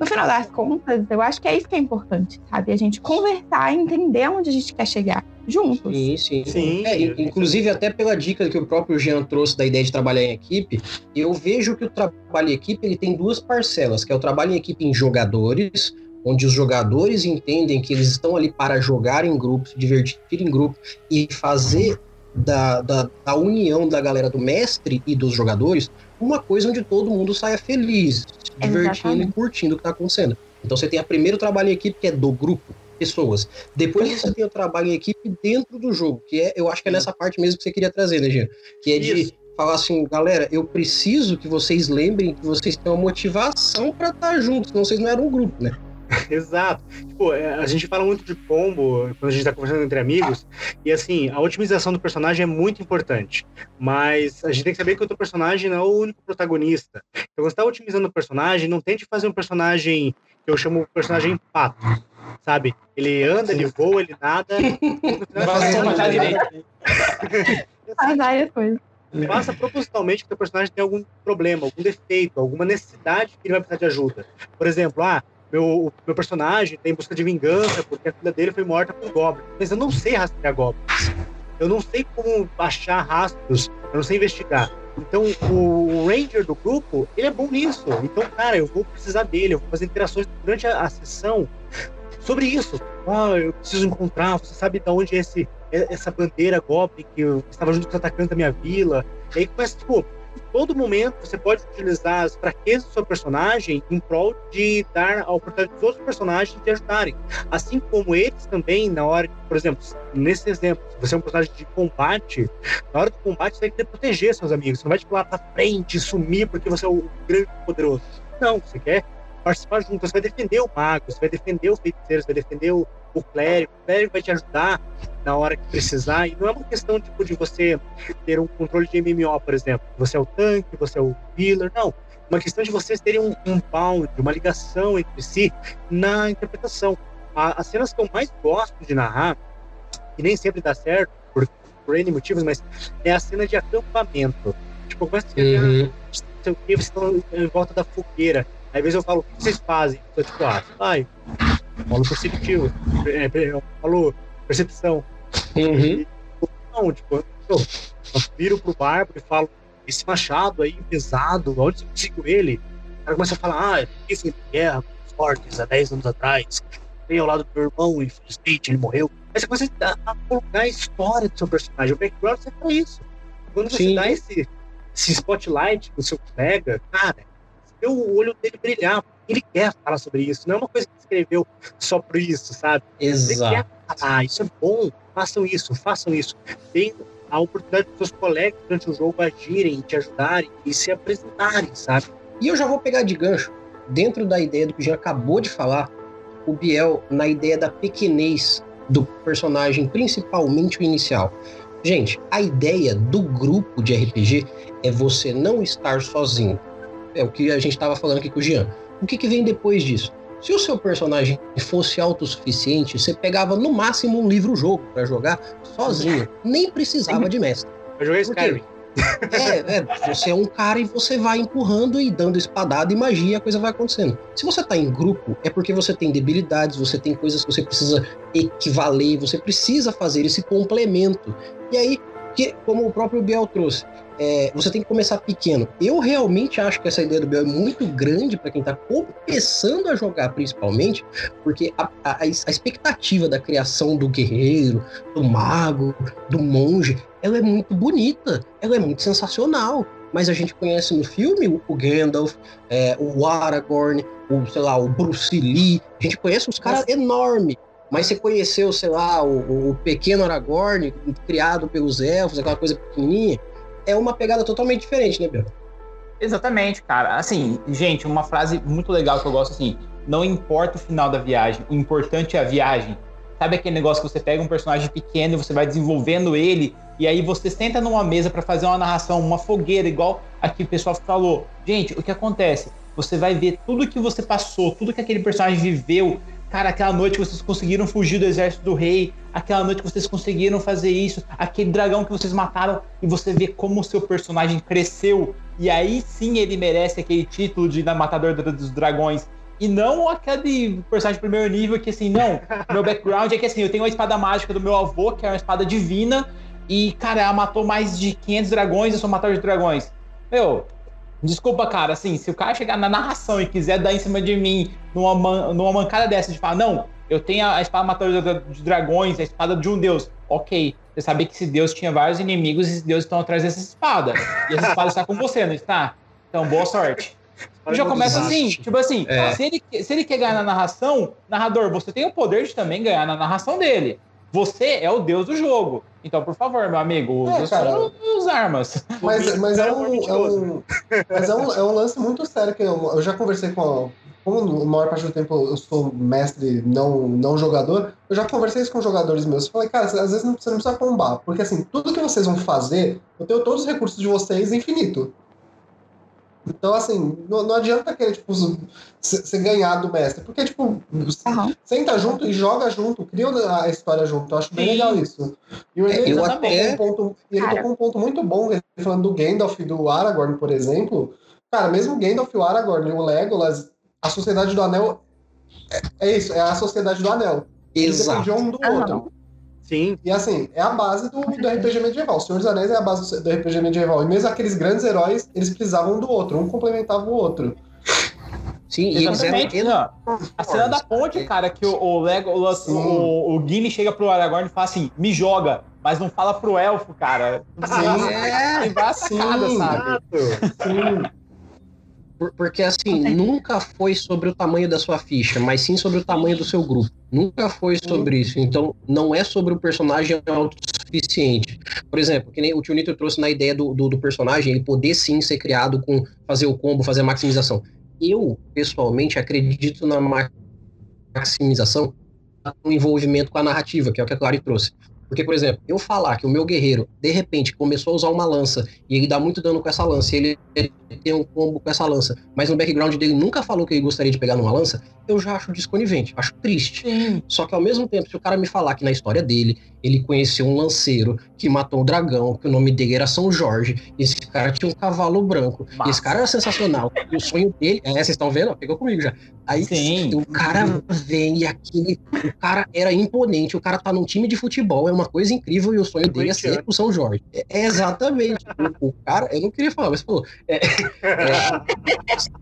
No final das contas, eu acho que é isso que é importante, sabe? A gente conversar e entender onde a gente quer chegar juntos. Sim, sim. sim. É, inclusive, até pela dica que o próprio Jean trouxe da ideia de trabalhar em equipe, eu vejo que o trabalho em equipe ele tem duas parcelas, que é o trabalho em equipe em jogadores, onde os jogadores entendem que eles estão ali para jogar em grupo, se divertir em grupo e fazer da, da, da, união da galera do mestre e dos jogadores uma coisa onde todo mundo saia feliz, se divertindo Exatamente. e curtindo o que está acontecendo. Então você tem a primeiro trabalho em equipe, que é do grupo, pessoas. Depois você tem o trabalho em equipe dentro do jogo, que é, eu acho que é nessa parte mesmo que você queria trazer, né, Jean? Que é de falar assim, galera, eu preciso que vocês lembrem que vocês têm uma motivação para estar juntos, senão vocês não eram um grupo, né? Exato. Tipo, é, a gente fala muito de combo quando a gente tá conversando entre amigos, e assim, a otimização do personagem é muito importante, mas a gente tem que saber que o teu personagem não é o único protagonista. Então, quando você tá otimizando o personagem, não tente fazer um personagem que eu chamo de personagem pato, sabe? Ele anda, ele voa, ele nada. Não vai só matar direito. Faz várias coisas. Faça propositalmente que o teu personagem tem algum problema, algum defeito, alguma necessidade que ele vai precisar de ajuda. Por exemplo, ah, meu, meu personagem tem busca de vingança porque a filha dele foi morta por goblins. Mas eu não sei rastrear goblins. Eu não sei como achar rastros, eu não sei investigar. Então, o Ranger do grupo, ele é bom nisso. Então, cara, eu vou precisar dele, eu vou fazer interações durante a, a sessão sobre isso. Ah, eu preciso encontrar, você sabe de onde é esse, essa bandeira Goblin que eu estava junto com os atacantes da minha vila. E aí começa, tipo, todo momento você pode utilizar as fraquezas do seu personagem em prol de dar a oportunidade dos outros personagens de ajudarem. Assim como eles também, na hora, por exemplo, nesse exemplo, se você é um personagem de combate, na hora do combate você vai querer proteger seus amigos. Você não vai tipo, lá pra frente, sumir porque você é o grande poderoso. Não, você quer participar junto. Você vai defender o mago, você vai defender o feiticeiro, você vai defender o, o clérigo. O clérigo vai te ajudar na hora que precisar. E não é uma questão tipo, de você ter um controle de MMO, por exemplo. Você é o tanque, você é o healer. Não. Uma questão de vocês terem um, um bound, uma ligação entre si na interpretação. A, as cenas que eu mais gosto de narrar, e nem sempre dá certo, por, por N motivos, mas é a cena de acampamento. Tipo, começa a Uhum. não sei o que, vocês estão em volta da fogueira. Às vezes eu falo, o que vocês fazem? Eu tipo, ah, vai. Falo perceptivo. É, eu falo percepção. Uhum. Não, tipo, eu, eu viro pro bárbaro e falo, esse machado aí, pesado, onde você conseguiu ele? O cara começa a falar, ah, eu fui em guerra com os fortes há 10 anos atrás. Veio ao lado do meu irmão, infelizmente, ele morreu. Aí você começa a, a colocar a história do seu personagem. O background é pra isso. Quando você Sim. dá esse, esse spotlight pro seu colega, cara, vê o olho dele brilhar. Ele quer falar sobre isso. Não é uma coisa que ele escreveu só por isso, sabe? Exato. quer falar, isso é bom, façam isso, façam isso. Tem a oportunidade dos seus colegas durante o jogo agirem, te ajudarem e se apresentarem, sabe? E eu já vou pegar de gancho, dentro da ideia do que já acabou de falar, o Biel, na ideia da pequenez do personagem, principalmente o inicial. Gente, a ideia do grupo de RPG é você não estar sozinho. É o que a gente estava falando aqui com o Jean. O que, que vem depois disso? Se o seu personagem fosse autossuficiente, você pegava no máximo um livro-jogo para jogar sozinho. Nem precisava de mestre. Eu joguei? Skyrim. É, é, você é um cara e você vai empurrando e dando espadada e magia, a coisa vai acontecendo. Se você tá em grupo, é porque você tem debilidades, você tem coisas que você precisa equivaler, você precisa fazer esse complemento. E aí, que, como o próprio Biel trouxe, é, você tem que começar pequeno. Eu realmente acho que essa ideia do Biel é muito grande para quem tá começando a jogar, principalmente, porque a, a, a expectativa da criação do guerreiro, do mago, do monge, ela é muito bonita, ela é muito sensacional. Mas a gente conhece no filme o, o Gandalf, é, o Aragorn, o, sei lá, o Bruce Lee. A gente conhece uns caras enormes. Mas você conheceu, sei lá, o, o pequeno Aragorn, criado pelos elfos, aquela coisa pequenininha, é uma pegada totalmente diferente, né, Bel? Exatamente, cara. Assim, gente, uma frase muito legal que eu gosto assim: não importa o final da viagem, o importante é a viagem. Sabe aquele negócio que você pega um personagem pequeno e você vai desenvolvendo ele, e aí você senta numa mesa para fazer uma narração, uma fogueira, igual aqui o pessoal falou. Gente, o que acontece? Você vai ver tudo que você passou, tudo que aquele personagem viveu. Cara, aquela noite vocês conseguiram fugir do exército do rei, aquela noite vocês conseguiram fazer isso, aquele dragão que vocês mataram, e você vê como o seu personagem cresceu. E aí sim ele merece aquele título de matador dos dragões. E não aquele personagem de primeiro nível que assim, não, meu background é que assim, eu tenho uma espada mágica do meu avô, que é uma espada divina, e, cara, ela matou mais de 500 dragões, eu sou matador de dragões. Meu, desculpa, cara, assim, se o cara chegar na narração e quiser dar em cima de mim numa, man- numa mancada dessa, de falar, não, eu tenho a espada matadora de dragões, a espada de um deus. Ok, você sabia que esse deus tinha vários inimigos e esses deuses estão atrás dessa espada. E essa espada está com você, não está? Então, boa sorte. E já começa assim, tipo assim, É. se, ele, se ele quer ganhar na narração, narrador, você tem o poder de também ganhar na narração dele. Você é o deus do jogo. Então, por favor, meu amigo, use É, cara. suas armas. Mas, mas, é, é um, é, um, mas é, um, é um lance muito sério que eu, eu já conversei com a, como a maior parte do tempo eu sou mestre, não, não jogador, eu já conversei isso com jogadores meus. Eu falei, cara, às vezes você não precisa combar, porque assim, tudo que vocês vão fazer, eu tenho todos os recursos de vocês infinito. Então, assim, não, não adianta querer, tipo, você ganhar do mestre, porque, tipo, Aham. senta junto e joga junto, cria a história junto. Eu acho bem Sim. legal isso. E o É, Enem eu tocou até- um ponto, e ele Cara. tocou um ponto muito bom, ele falando do Gandalf e do Aragorn, por exemplo. Cara, mesmo o Gandalf, o Aragorn e o Legolas, a Sociedade do Anel é, é isso, é a Sociedade do Anel. Exato. um do Aham. outro. Sim. E assim, é a base do, do RPG medieval. O Senhor dos Anéis é a base do RPG medieval. E mesmo aqueles grandes heróis, eles precisavam um do outro, um complementava o outro. Sim, e eles eram Exatamente. Não, A cena da ponte, cara, que o, o Legolas, Sim. o, o Gimli chega pro Aragorn e fala assim, me joga, mas não fala pro elfo, cara. Sim. É, Tem várias Sim. sabe? Sim. Por- Porque assim, nunca foi sobre o tamanho da sua ficha, mas sim sobre o tamanho do seu grupo. Nunca foi sobre isso. Então, não é sobre o personagem autossuficiente. Por exemplo, que nem o Tio Nito trouxe na ideia do, do, do personagem, ele poder sim ser criado com fazer o combo, fazer a maximização. Eu, pessoalmente, acredito na ma- maximização no envolvimento com a narrativa, que é o que a Clary trouxe. Porque, por exemplo, eu falar que o meu guerreiro, de repente, começou a usar uma lança e ele dá muito dano com essa lança, e ele, ele tem um combo com essa lança, mas no background dele nunca falou que ele gostaria de pegar numa lança, eu já acho desconivente, acho triste. Sim. Só que ao mesmo tempo, se o cara me falar que na história dele, ele conheceu um lanceiro que matou o dragão, que o nome dele era São Jorge, esse cara tinha um cavalo branco, Massa. esse cara era sensacional, e o sonho dele, é, vocês estão vendo? Pegou comigo já. Aí Sim. o cara vem e aquele, o cara era imponente, o cara tá num time de futebol, é uma coisa incrível, e o sonho dele é ser o São Jorge. É, é exatamente. o, o cara, eu não queria falar, mas falou, é, é,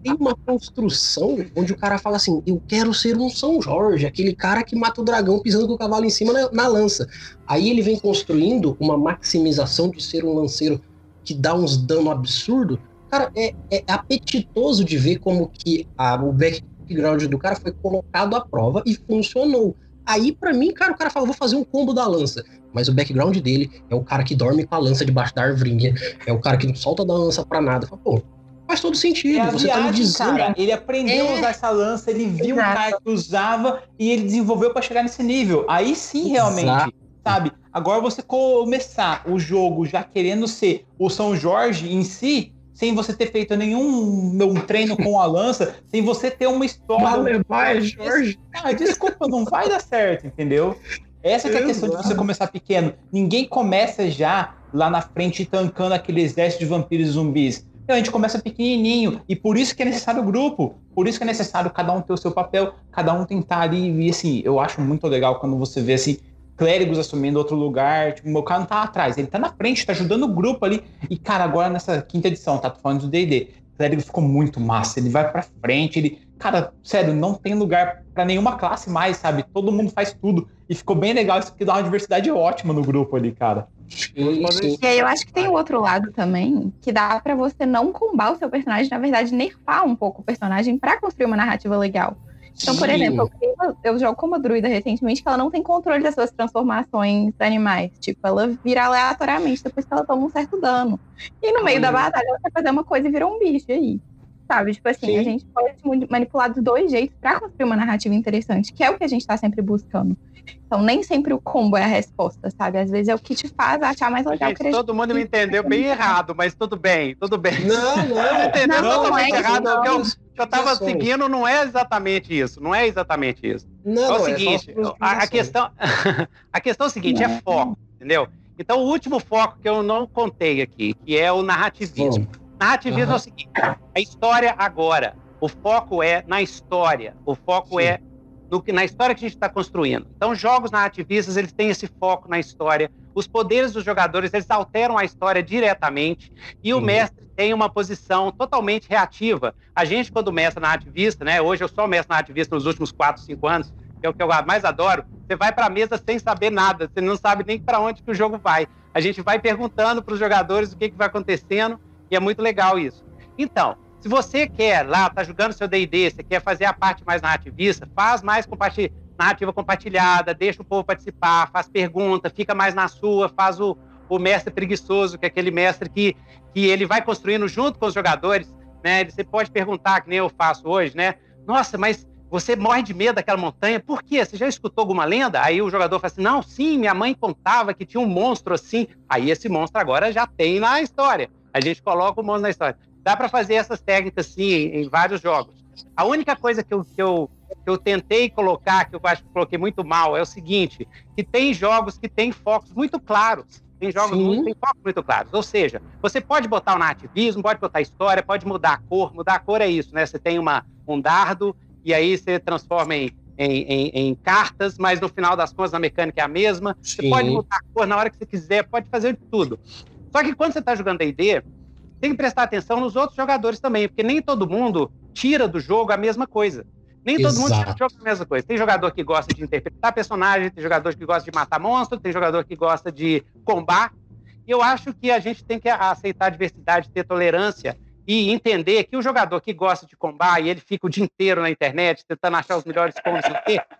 tem uma construção onde o cara fala assim: eu quero ser um São Jorge, aquele cara que mata o dragão pisando com o cavalo em cima na, na lança. Aí ele vem construindo uma maximização de ser um lanceiro que dá uns dano absurdo. Cara, é, é apetitoso de ver como que a, o background do cara foi colocado à prova e funcionou. Aí, pra mim, cara, o cara fala, vou fazer um combo da lança. Mas o background dele é o cara que dorme com a lança debaixo da arvrinha, é o cara que não solta da lança pra nada. Fala, Pô, faz todo sentido. É você tá me viagem, dizendo. cara. Ele aprendeu É. a usar essa lança, ele viu um Exato. cara que usava e ele desenvolveu pra chegar nesse nível. Aí sim, realmente, Exato. Sabe? Agora você começar o jogo já querendo ser o São Jorge em si, sem você ter feito nenhum um treino com a lança, sem você ter uma história. vai, Jorge. Ah, desculpa, não vai dar certo, entendeu? Essa é a questão de você começar pequeno. Ninguém começa já lá na frente tancando aquele exército de vampiros e zumbis. Não, a gente começa pequenininho. E por isso que é necessário o grupo. Por isso que é necessário cada um ter o seu papel, cada um tentar ali. E assim, eu acho muito legal quando você vê assim, clérigos assumindo outro lugar. Tipo, o meu cara não tá atrás, ele tá na frente, tá ajudando o grupo ali. E, cara, agora nessa quinta edição, tá? Tô falando do DD. Clérigo ficou muito massa. Ele vai pra frente, ele. Cara, sério, não tem lugar pra nenhuma classe mais, sabe? Todo mundo faz tudo. E ficou bem legal isso, porque dá uma diversidade ótima no grupo ali, cara. E aí eu acho que tem o outro lado também, que dá pra você não combar o seu personagem, na verdade, nerfar um pouco o personagem pra construir uma narrativa legal. Então, por exemplo, eu, eu jogo com uma druida recentemente que ela não tem controle das suas transformações animais. Tipo, ela vira aleatoriamente depois que ela toma um certo dano. E no meio da batalha ela quer fazer uma coisa e vira um bicho aí. Sabe? Tipo assim, Sim. a gente pode manipular dos dois jeitos pra construir uma narrativa interessante, que é o que a gente tá sempre buscando. Então, nem sempre o combo é a resposta, sabe? Às vezes é o que te faz achar mais legal. Gente, todo mundo me entendeu bem errado, mas tudo bem, tudo bem. Não, não. Entendeu Não, totalmente não é errado. isso, O que eu, não. que eu tava seguindo não é exatamente isso. Não é exatamente isso. Não, É o não, seguinte, só a, a questão, a questão é o seguinte, é foco, entendeu? Então, o último foco que eu não contei aqui, que é o narrativismo. Narrativismo Aham. é o seguinte: a história agora. O foco é na história. O foco Sim. é no que na história que a gente está construindo. Então, jogos narrativistas eles têm esse foco na história. Os poderes dos jogadores eles alteram a história diretamente e o Sim. mestre tem uma posição totalmente reativa. A gente, quando mestre narrativista, né? Hoje eu sou mestre narrativista nos últimos 4, 5 anos, que é o que eu mais adoro. Você vai para a mesa sem saber nada, você não sabe nem para onde que o jogo vai. A gente vai perguntando para os jogadores o que, que vai acontecendo e é muito legal isso. Então, se você quer lá, tá jogando seu D&D, você quer fazer a parte mais narrativista, faz mais narrativa compartilhada, deixa o povo participar, faz pergunta, fica mais na sua, faz o, o mestre preguiçoso, que é aquele mestre que, que ele vai construindo junto com os jogadores, né? Você pode perguntar, que nem eu faço hoje, né? Nossa, mas você morre de medo daquela montanha, por quê? Você já escutou alguma lenda? Aí o jogador fala assim: não, sim, minha mãe contava que tinha um monstro assim. Aí esse monstro agora já tem na história. A gente coloca o monstro na história. Dá para fazer essas técnicas sim em, em, vários jogos. A única coisa que eu, que, eu, que eu tentei colocar, que eu acho que coloquei muito mal, é o seguinte: que tem jogos que têm focos muito claros. Tem jogos que têm focos muito claros. Ou seja, você pode botar o nativismo, pode botar a história, pode mudar a cor. Mudar a cor é isso, né? Você tem uma, um dardo e aí você transforma em, em, em, em, cartas, mas no final das contas a mecânica é a mesma. Sim. Você pode mudar a cor na hora que você quiser, pode fazer de tudo. Só que quando você está jogando D&D, tem que prestar atenção nos outros jogadores também, porque nem todo mundo tira do jogo a mesma coisa. Nem todo Exato. mundo tira do jogo a mesma coisa. Tem jogador que gosta de interpretar personagem, tem jogador que gosta de matar monstro, tem jogador que gosta de combar. E eu acho que a gente tem que aceitar a diversidade, ter tolerância e entender que o jogador que gosta de combate e ele fica o dia inteiro na internet tentando achar os melhores pontos,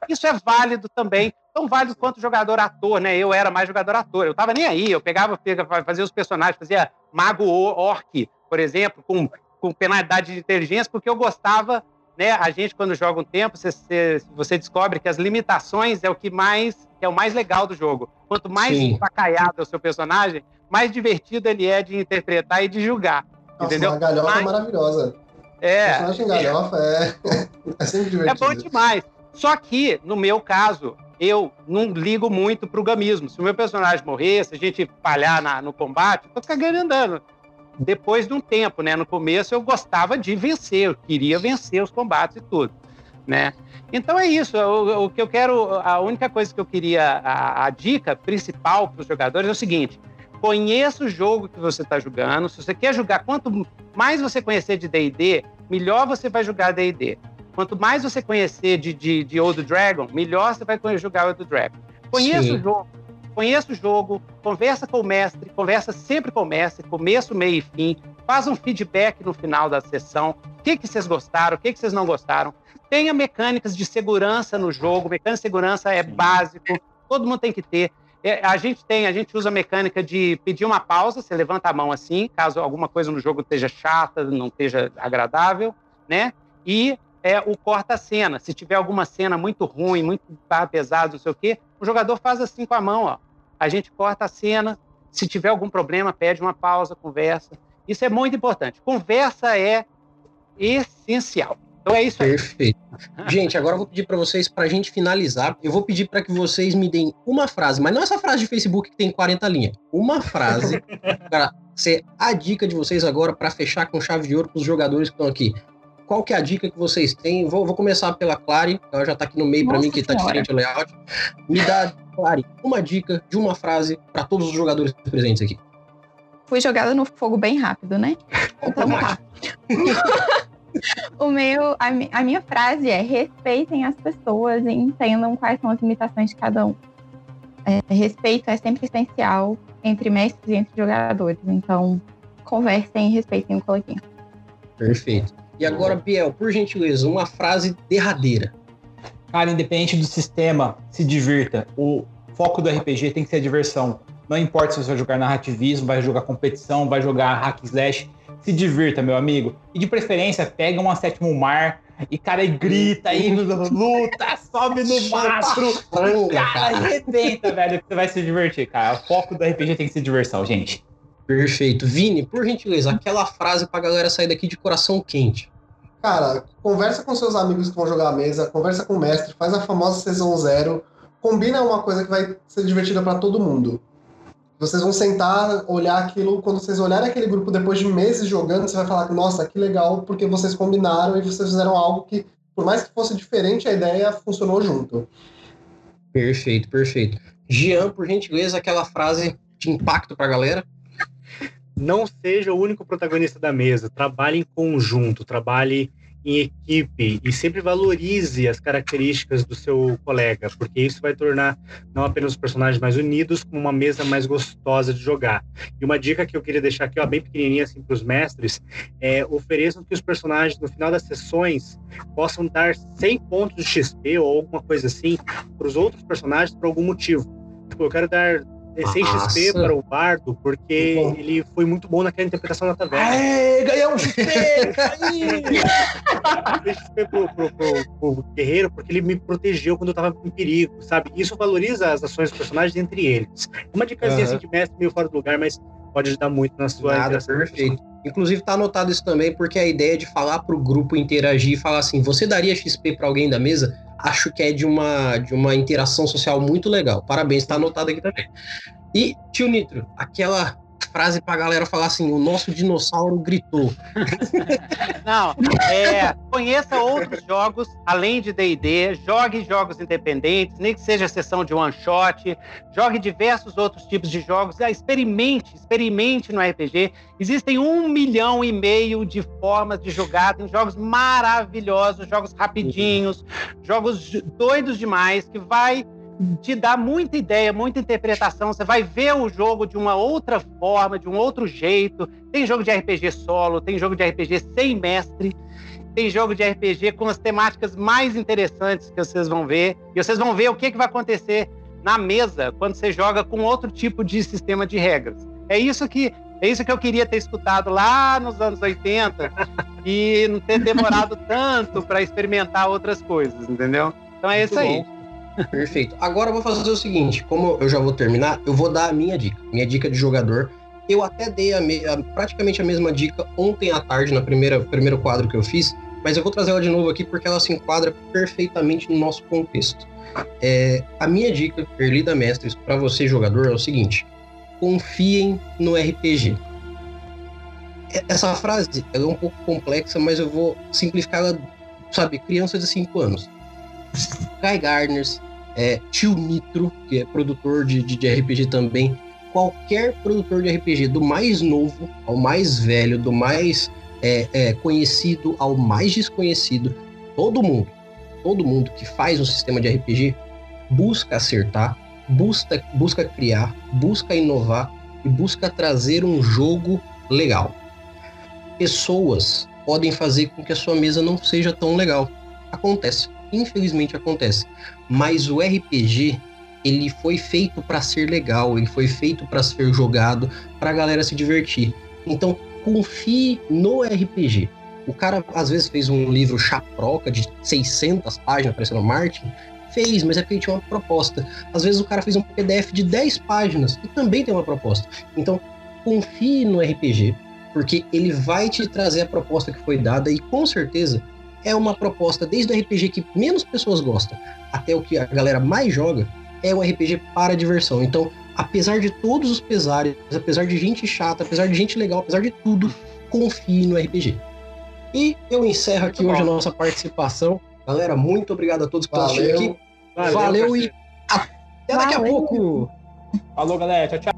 isso é válido também, tão válido quanto o jogador ator, né? Eu era mais jogador ator, eu tava nem aí, eu pegava, fazia os personagens, fazia mago orc, por exemplo, com, com penalidade de inteligência, porque eu gostava, né? A gente quando joga um tempo, você, você descobre que as limitações é o que mais é o mais legal do jogo. Quanto mais empacaiado é o seu personagem, mais divertido ele é de interpretar e de julgar. Nossa, entendeu? A galhofa é Mas... é maravilhosa. É. Personagem galhofa é, é sempre divertido. É bom demais. Só que, no meu caso, eu não ligo muito pro gamismo. Se o meu personagem morrer, se a gente falhar na, no combate, eu tô cagando andando. Depois de um tempo, né? No começo eu gostava de vencer, eu queria vencer os combates e tudo, né? Então é isso. O, o que eu quero, a única coisa que eu queria, a, a dica principal para os jogadores é o seguinte: Conheça o jogo que você está jogando. Se você quer jogar, quanto mais você conhecer de D&D, melhor você vai jogar D&D. Quanto mais você conhecer de, de, de Old Dragon, melhor você vai jogar Old Dragon. Conheça Sim. o jogo, conheça o jogo, conversa com o mestre, conversa sempre com o mestre, começo, meio e fim, faz um feedback no final da sessão, o que, que vocês gostaram, o que, que vocês não gostaram. Tenha mecânicas de segurança no jogo, mecânica de segurança é básico, todo mundo tem que ter. É, a gente tem, a gente usa a mecânica de pedir uma pausa, você levanta a mão assim, caso alguma coisa no jogo esteja chata, não esteja agradável, né? E é o corta-cena. Se tiver alguma cena muito ruim, muito pesado, não sei o quê, o jogador faz assim com a mão, ó. A gente corta a cena, se tiver algum problema, pede uma pausa, conversa. Isso é muito importante. Conversa é essencial. Então é isso aí. Perfeito. Gente, agora eu vou pedir para vocês, para a gente finalizar, eu vou pedir para que vocês me deem uma frase, mas não essa frase de Facebook que tem 40 linhas. Uma frase para ser a dica de vocês agora para fechar com chave de ouro para os jogadores que estão aqui. Qual que é a dica que vocês têm? Vou, vou começar pela Clary, ela já está aqui no meio para mim, que está diferente o layout. Me dá, Clary, uma dica de uma frase para todos os jogadores presentes aqui. Fui jogada no fogo bem rápido, né? Então tá. o meu, a, a, minha frase é: respeitem as pessoas e entendam quais são as limitações de cada um. É, respeito é sempre essencial entre mestres e entre jogadores. Então, conversem e respeitem o coletivo. Perfeito. E agora, Biel, por gentileza, uma frase derradeira. Cara, independente do sistema, se divirta. O foco do RPG tem que ser a diversão. Não importa se você vai jogar narrativismo, vai jogar competição, vai jogar hack slash se divirta, meu amigo. E de preferência, pega uma sétimo mar e, cara, e grita aí, luta, sobe no mastro. Cara, arrebenta, velho, que você vai se divertir, cara. O foco do RPG tem que ser diversão, gente. Perfeito. Vini, por gentileza, aquela frase pra galera sair daqui de coração quente. Cara, conversa com seus amigos que vão jogar a mesa, conversa com o mestre, faz a famosa sessão zero, combina uma coisa que vai ser divertida para todo mundo. Vocês vão sentar, olhar aquilo, quando vocês olharem aquele grupo depois de meses jogando, você vai falar, nossa, que legal, porque vocês combinaram e vocês fizeram algo que, por mais que fosse diferente, a ideia funcionou junto. Perfeito, perfeito. Jean, por gentileza, aquela frase de impacto para a galera. Não seja o único protagonista da mesa, trabalhe em conjunto, trabalhe em equipe e sempre valorize as características do seu colega, porque isso vai tornar não apenas os personagens mais unidos, como uma mesa mais gostosa de jogar. E uma dica que eu queria deixar aqui, ó, bem pequenininha assim para os mestres, é ofereçam que os personagens no final das sessões possam dar 100 pontos de XP ou alguma coisa assim para os outros personagens por algum motivo. Tipo, eu quero dar 100 XP para o Bardo, porque ele foi muito bom naquela interpretação da taverna. Aê, ganhou um XP! 100 XP pro, pro, pro, pro, guerreiro, porque ele me protegeu quando eu tava em perigo, sabe? Isso valoriza as ações dos personagens entre eles. Uma dicasinha uhum. assim de mestre meio fora do lugar, mas pode ajudar muito na sua Nada, perfeito. Inclusive tá anotado isso também, porque a ideia de falar pro grupo interagir e falar assim, você daria XP para alguém da mesa? acho que é de uma, de uma interação social muito legal. Parabéns, está anotado aqui também. E, tio Nitro, aquela frase pra galera falar assim: o nosso dinossauro gritou. Não, é, conheça outros jogos além de DD, jogue jogos independentes, nem que seja sessão de one shot, jogue diversos outros tipos de jogos, ah, experimente, experimente no RPG. Existem um milhão e meio de formas de jogar, tem jogos maravilhosos, jogos rapidinhos, jogos doidos demais, que vai te dá muita ideia, muita interpretação. Você vai ver o jogo de uma outra forma, de um outro jeito. Tem jogo de RPG solo, tem jogo de RPG sem mestre, tem jogo de RPG com as temáticas mais interessantes que vocês vão ver. E vocês vão ver o que, que vai acontecer na mesa quando você joga com outro tipo de sistema de regras. É isso que é isso que eu queria ter escutado lá nos anos 80 e não ter demorado tanto para experimentar outras coisas, entendeu? Então é Muito isso aí. Bom. Perfeito. Agora eu vou fazer o seguinte: como eu já vou terminar, eu vou dar a minha dica, minha dica de jogador. Eu até dei a me, a, praticamente a mesma dica ontem à tarde, primeira primeiro quadro que eu fiz, mas eu vou trazer ela de novo aqui porque ela se enquadra perfeitamente no nosso contexto. É, a minha dica, Erlida Mestres, para você jogador é o seguinte: confiem no RPG. Essa frase é um pouco complexa, mas eu vou simplificar ela, sabe, criança de 5 anos. Guy Gardners, é, Tio Nitro, que é produtor de, de, de RPG também. Qualquer produtor de RPG, do mais novo ao mais velho, do mais é, é, conhecido ao mais desconhecido, todo mundo, todo mundo que faz um sistema de RPG busca acertar, busca, busca criar, busca inovar e busca trazer um jogo legal. Pessoas podem fazer com que a sua mesa não seja tão legal. Acontece infelizmente acontece. Mas o RPG, ele foi feito para ser legal, ele foi feito para ser jogado, para a galera se divertir. Então, confie no RPG. O cara às vezes fez um livro chaproca de 600 páginas, parecendo Martin, fez, mas é porque tinha uma proposta. Às vezes o cara fez um PDF de 10 páginas e também tem uma proposta. Então, confie no RPG, porque ele vai te trazer a proposta que foi dada e com certeza é uma proposta desde o RPG que menos pessoas gostam até o que a galera mais joga, é um RPG para diversão. Então, apesar de todos os pesares, apesar de gente chata, apesar de gente legal, apesar de tudo, confie no RPG. E eu encerro aqui muito hoje bom. a nossa participação. Galera, muito obrigado a todos que estão assistindo aqui. Valeu, Valeu e até daqui Valeu. a pouco. Falou, galera. Tchau, tchau.